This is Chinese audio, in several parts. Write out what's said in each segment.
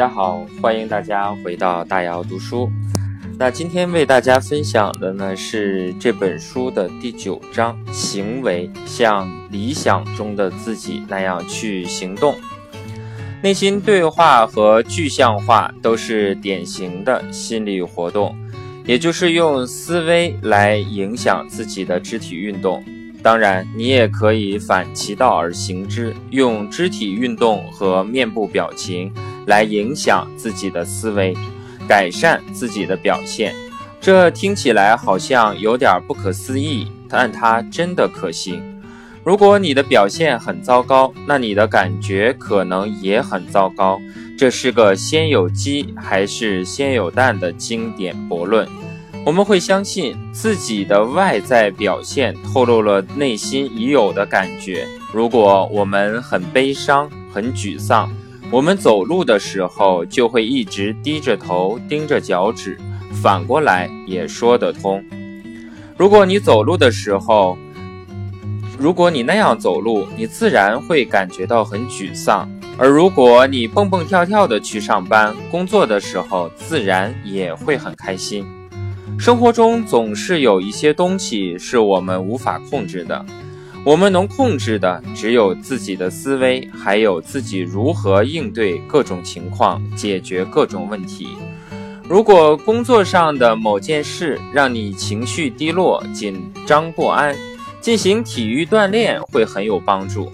大家好，欢迎大家回到大姚读书。那今天为大家分享的呢是这本书的第九章：行为像理想中的自己那样去行动。内心对话和具象化都是典型的心理活动，也就是用思维来影响自己的肢体运动。当然，你也可以反其道而行之，用肢体运动和面部表情来影响自己的思维，改善自己的表现。这听起来好像有点不可思议，但它真的可行。如果你的表现很糟糕，那你的感觉可能也很糟糕。这是个先有鸡还是先有蛋的经典驳论。我们会相信自己的外在表现透露了内心已有的感觉。如果我们很悲伤、很沮丧，我们走路的时候就会一直低着头盯着脚趾。反过来也说得通。如果你走路的时候，如果你那样走路，你自然会感觉到很沮丧；而如果你蹦蹦跳跳的去上班、工作的时候，自然也会很开心。生活中总是有一些东西是我们无法控制的，我们能控制的只有自己的思维，还有自己如何应对各种情况、解决各种问题。如果工作上的某件事让你情绪低落、紧张不安，进行体育锻炼会很有帮助。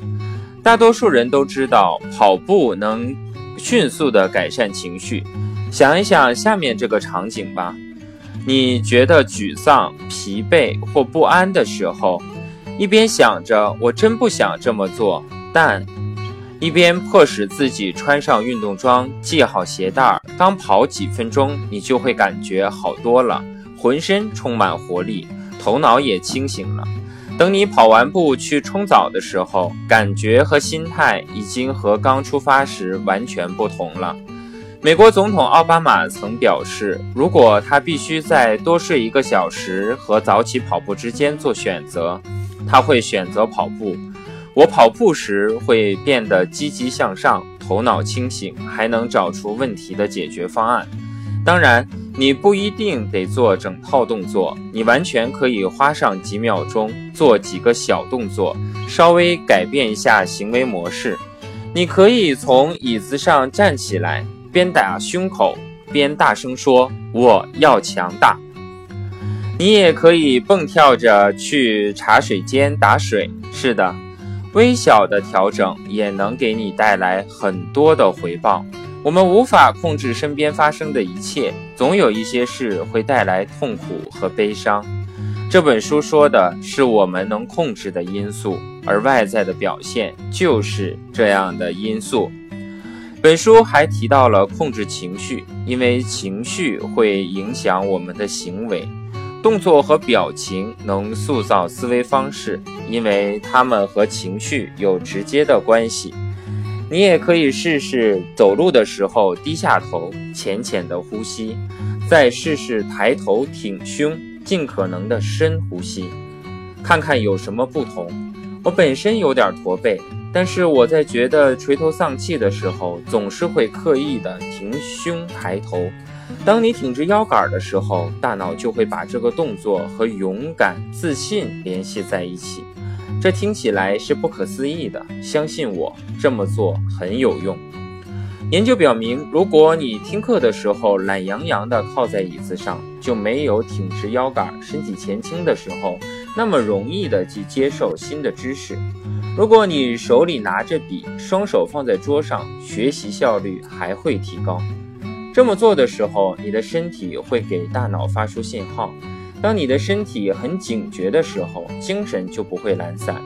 大多数人都知道跑步能迅速地改善情绪。想一想下面这个场景吧。你觉得沮丧、疲惫或不安的时候，一边想着“我真不想这么做”，但一边迫使自己穿上运动装、系好鞋带儿刚跑几分钟，你就会感觉好多了，浑身充满活力，头脑也清醒了。等你跑完步去冲澡的时候，感觉和心态已经和刚出发时完全不同了。美国总统奥巴马曾表示，如果他必须在多睡一个小时和早起跑步之间做选择，他会选择跑步。我跑步时会变得积极向上，头脑清醒，还能找出问题的解决方案。当然，你不一定得做整套动作，你完全可以花上几秒钟做几个小动作，稍微改变一下行为模式。你可以从椅子上站起来。边打胸口边大声说：“我要强大。”你也可以蹦跳着去茶水间打水。是的，微小的调整也能给你带来很多的回报。我们无法控制身边发生的一切，总有一些事会带来痛苦和悲伤。这本书说的是我们能控制的因素，而外在的表现就是这样的因素。本书还提到了控制情绪，因为情绪会影响我们的行为，动作和表情能塑造思维方式，因为它们和情绪有直接的关系。你也可以试试走路的时候低下头，浅浅的呼吸，再试试抬头挺胸，尽可能的深呼吸，看看有什么不同。我本身有点驼背。但是我在觉得垂头丧气的时候，总是会刻意的挺胸抬头。当你挺直腰杆的时候，大脑就会把这个动作和勇敢、自信联系在一起。这听起来是不可思议的，相信我，这么做很有用。研究表明，如果你听课的时候懒洋洋地靠在椅子上，就没有挺直腰杆、身体前倾的时候，那么容易的去接受新的知识。如果你手里拿着笔，双手放在桌上，学习效率还会提高。这么做的时候，你的身体会给大脑发出信号。当你的身体很警觉的时候，精神就不会懒散。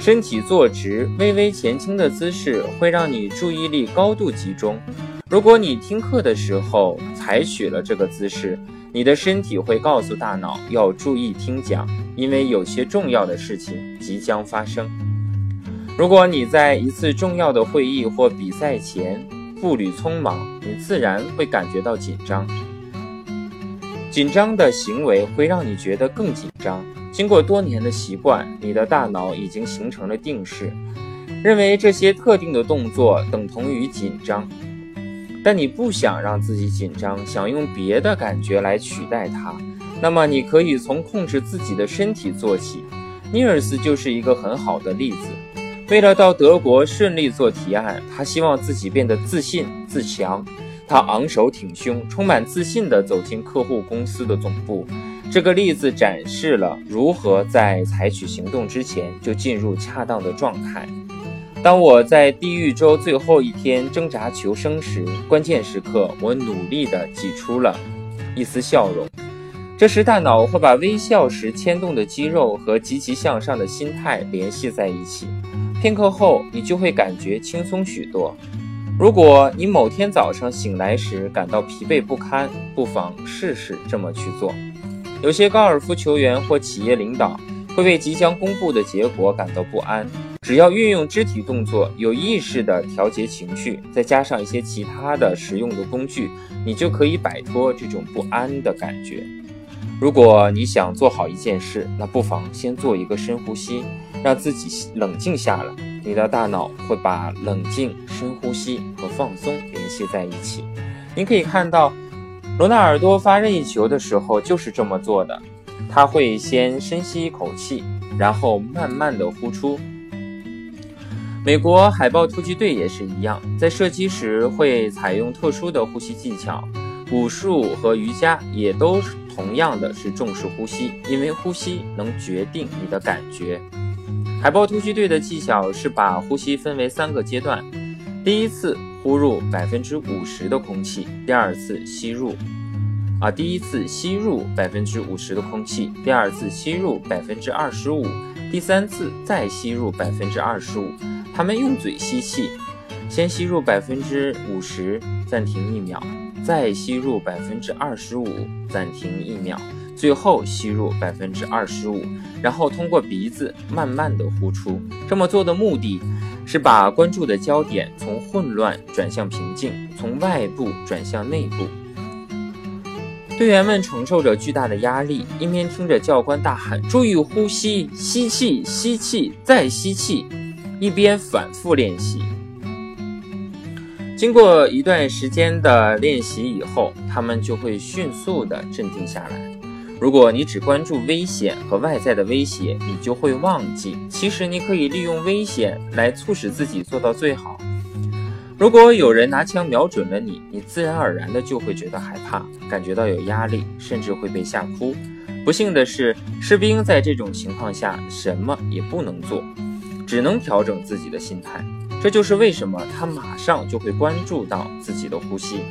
身体坐直、微微前倾的姿势会让你注意力高度集中。如果你听课的时候采取了这个姿势，你的身体会告诉大脑要注意听讲，因为有些重要的事情即将发生。如果你在一次重要的会议或比赛前步履匆忙，你自然会感觉到紧张。紧张的行为会让你觉得更紧张。经过多年的习惯，你的大脑已经形成了定式，认为这些特定的动作等同于紧张。但你不想让自己紧张，想用别的感觉来取代它，那么你可以从控制自己的身体做起。尼尔斯就是一个很好的例子。为了到德国顺利做提案，他希望自己变得自信自强。他昂首挺胸，充满自信地走进客户公司的总部。这个例子展示了如何在采取行动之前就进入恰当的状态。当我在地狱周最后一天挣扎求生时，关键时刻，我努力地挤出了一丝笑容。这时，大脑会把微笑时牵动的肌肉和积极向上的心态联系在一起。片刻后，你就会感觉轻松许多。如果你某天早上醒来时感到疲惫不堪，不妨试试这么去做。有些高尔夫球员或企业领导会为即将公布的结果感到不安。只要运用肢体动作，有意识地调节情绪，再加上一些其他的实用的工具，你就可以摆脱这种不安的感觉。如果你想做好一件事，那不妨先做一个深呼吸，让自己冷静下来。你的大脑会把冷静、深呼吸和放松联系在一起。您可以看到，罗纳尔多发任意球的时候就是这么做的。他会先深吸一口气，然后慢慢的呼出。美国海豹突击队也是一样，在射击时会采用特殊的呼吸技巧。武术和瑜伽也都同样的是重视呼吸，因为呼吸能决定你的感觉。海豹突击队的技巧是把呼吸分为三个阶段：第一次呼入百分之五十的空气，第二次吸入，啊，第一次吸入百分之五十的空气，第二次吸入百分之二十五，第三次再吸入百分之二十五。他们用嘴吸气，先吸入百分之五十，暂停一秒。再吸入百分之二十五，暂停一秒，最后吸入百分之二十五，然后通过鼻子慢慢的呼出。这么做的目的是把关注的焦点从混乱转向平静，从外部转向内部。队员们承受着巨大的压力，一边听着教官大喊“注意呼吸，吸气，吸气，再吸气”，一边反复练习。经过一段时间的练习以后，他们就会迅速的镇定下来。如果你只关注危险和外在的威胁，你就会忘记，其实你可以利用危险来促使自己做到最好。如果有人拿枪瞄准了你，你自然而然的就会觉得害怕，感觉到有压力，甚至会被吓哭。不幸的是，士兵在这种情况下什么也不能做，只能调整自己的心态。这就是为什么他马上就会关注到自己的呼吸，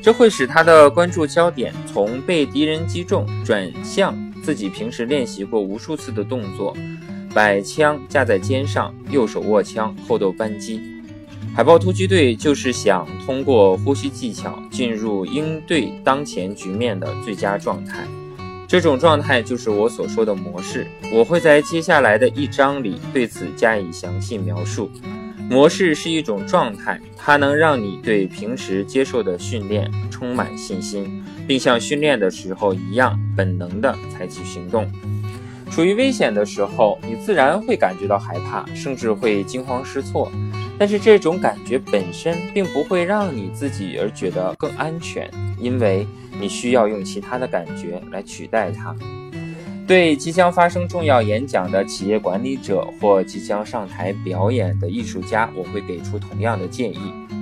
这会使他的关注焦点从被敌人击中转向自己平时练习过无数次的动作：摆枪架在肩上，右手握枪，后斗扳机。海豹突击队就是想通过呼吸技巧进入应对当前局面的最佳状态。这种状态就是我所说的模式。我会在接下来的一章里对此加以详细描述。模式是一种状态，它能让你对平时接受的训练充满信心，并像训练的时候一样本能地采取行动。处于危险的时候，你自然会感觉到害怕，甚至会惊慌失措。但是这种感觉本身并不会让你自己而觉得更安全，因为你需要用其他的感觉来取代它。对即将发生重要演讲的企业管理者或即将上台表演的艺术家，我会给出同样的建议：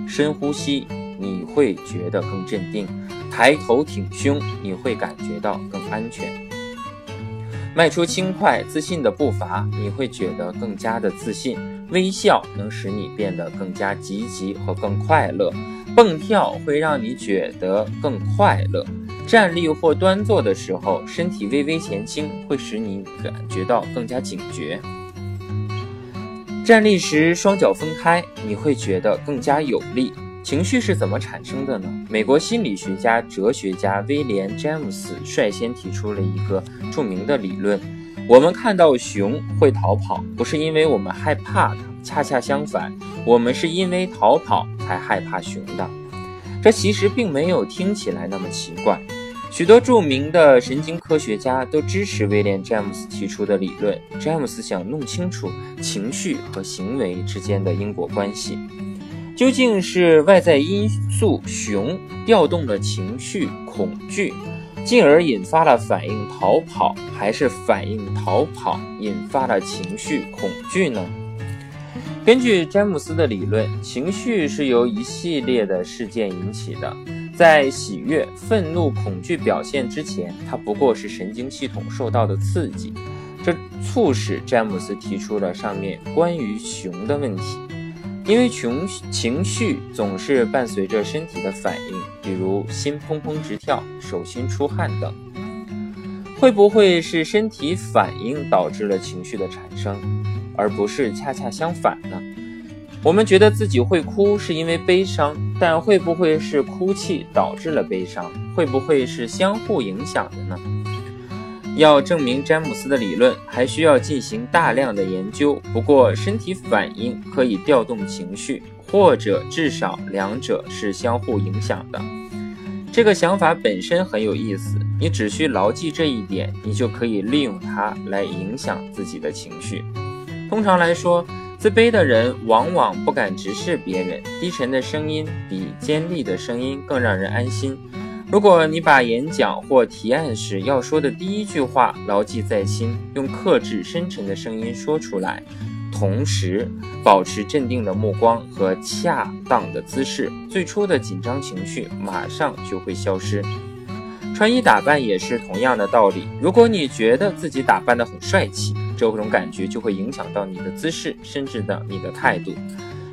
深呼吸，你会觉得更镇定；抬头挺胸，你会感觉到更安全；迈出轻快自信的步伐，你会觉得更加的自信；微笑能使你变得更加积极和更快乐；蹦跳会让你觉得更快乐。站立或端坐的时候，身体微微前倾，会使你感觉到更加警觉。站立时双脚分开，你会觉得更加有力。情绪是怎么产生的呢？美国心理学家、哲学家威廉·詹姆斯率先提出了一个著名的理论：我们看到熊会逃跑，不是因为我们害怕它，恰恰相反，我们是因为逃跑才害怕熊的。这其实并没有听起来那么奇怪。许多著名的神经科学家都支持威廉·詹姆斯提出的理论。詹姆斯想弄清楚情绪和行为之间的因果关系。究竟是外在因素熊调动了情绪恐惧，进而引发了反应逃跑，还是反应逃跑引发了情绪恐惧呢？根据詹姆斯的理论，情绪是由一系列的事件引起的。在喜悦、愤怒、恐惧表现之前，它不过是神经系统受到的刺激，这促使詹姆斯提出了上面关于熊的问题。因为熊情绪总是伴随着身体的反应，比如心砰砰直跳、手心出汗等。会不会是身体反应导致了情绪的产生，而不是恰恰相反呢？我们觉得自己会哭是因为悲伤，但会不会是哭泣导致了悲伤？会不会是相互影响的呢？要证明詹姆斯的理论，还需要进行大量的研究。不过，身体反应可以调动情绪，或者至少两者是相互影响的。这个想法本身很有意思，你只需牢记这一点，你就可以利用它来影响自己的情绪。通常来说，自卑的人往往不敢直视别人，低沉的声音比尖利的声音更让人安心。如果你把演讲或提案时要说的第一句话牢记在心，用克制深沉的声音说出来，同时保持镇定的目光和恰当的姿势，最初的紧张情绪马上就会消失。穿衣打扮也是同样的道理。如果你觉得自己打扮得很帅气，这种感觉就会影响到你的姿势，甚至的你的态度。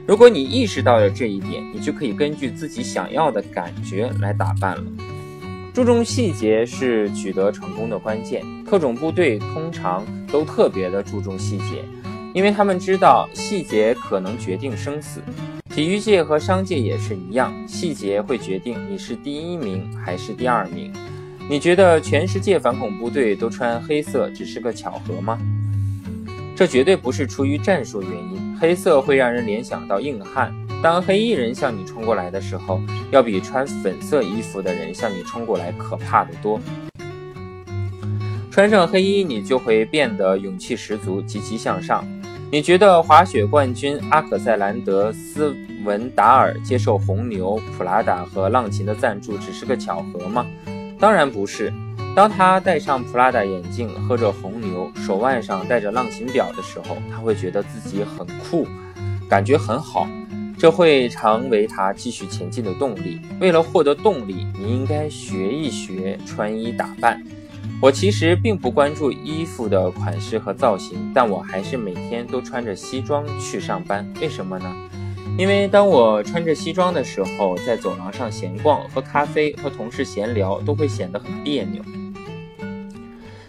如果你意识到了这一点，你就可以根据自己想要的感觉来打扮了。注重细节是取得成功的关键。特种部队通常都特别的注重细节，因为他们知道细节可能决定生死。体育界和商界也是一样，细节会决定你是第一名还是第二名。你觉得全世界反恐部队都穿黑色只是个巧合吗？这绝对不是出于战术原因。黑色会让人联想到硬汉。当黑衣人向你冲过来的时候，要比穿粉色衣服的人向你冲过来可怕的多。穿上黑衣，你就会变得勇气十足、积极向上。你觉得滑雪冠军阿克塞兰德斯文达尔接受红牛、普拉达和浪琴的赞助只是个巧合吗？当然不是。当他戴上普拉达眼镜，喝着红牛，手腕上戴着浪琴表的时候，他会觉得自己很酷，感觉很好，这会成为他继续前进的动力。为了获得动力，你应该学一学穿衣打扮。我其实并不关注衣服的款式和造型，但我还是每天都穿着西装去上班。为什么呢？因为当我穿着西装的时候，在走廊上闲逛、喝咖啡、和同事闲聊，都会显得很别扭。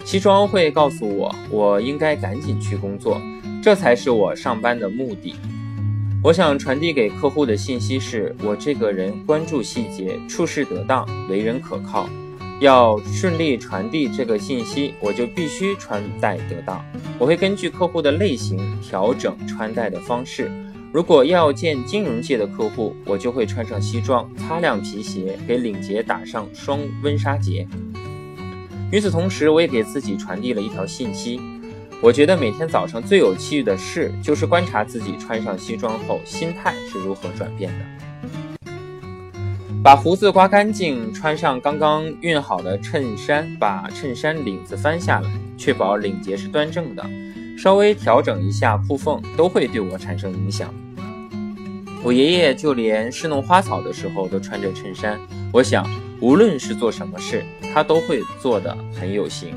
西装会告诉我，我应该赶紧去工作，这才是我上班的目的。我想传递给客户的信息是：我这个人关注细节，处事得当，为人可靠。要顺利传递这个信息，我就必须穿戴得当。我会根据客户的类型调整穿戴的方式。如果要见金融界的客户，我就会穿上西装，擦亮皮鞋，给领结打上双温莎结。与此同时，我也给自己传递了一条信息：我觉得每天早上最有趣的事，就是观察自己穿上西装后心态是如何转变的。把胡子刮干净，穿上刚刚熨好的衬衫，把衬衫领子翻下来，确保领结是端正的，稍微调整一下裤缝，都会对我产生影响。我爷爷就连侍弄花草的时候都穿着衬衫，我想。无论是做什么事，他都会做得很有型。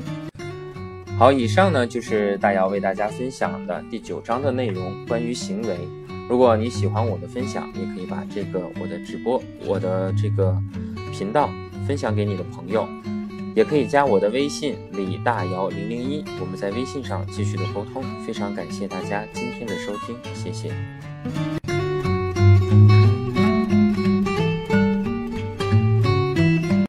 好，以上呢就是大姚为大家分享的第九章的内容，关于行为。如果你喜欢我的分享，也可以把这个我的直播、我的这个频道分享给你的朋友，也可以加我的微信李大姚零零一，我们在微信上继续的沟通。非常感谢大家今天的收听，谢谢。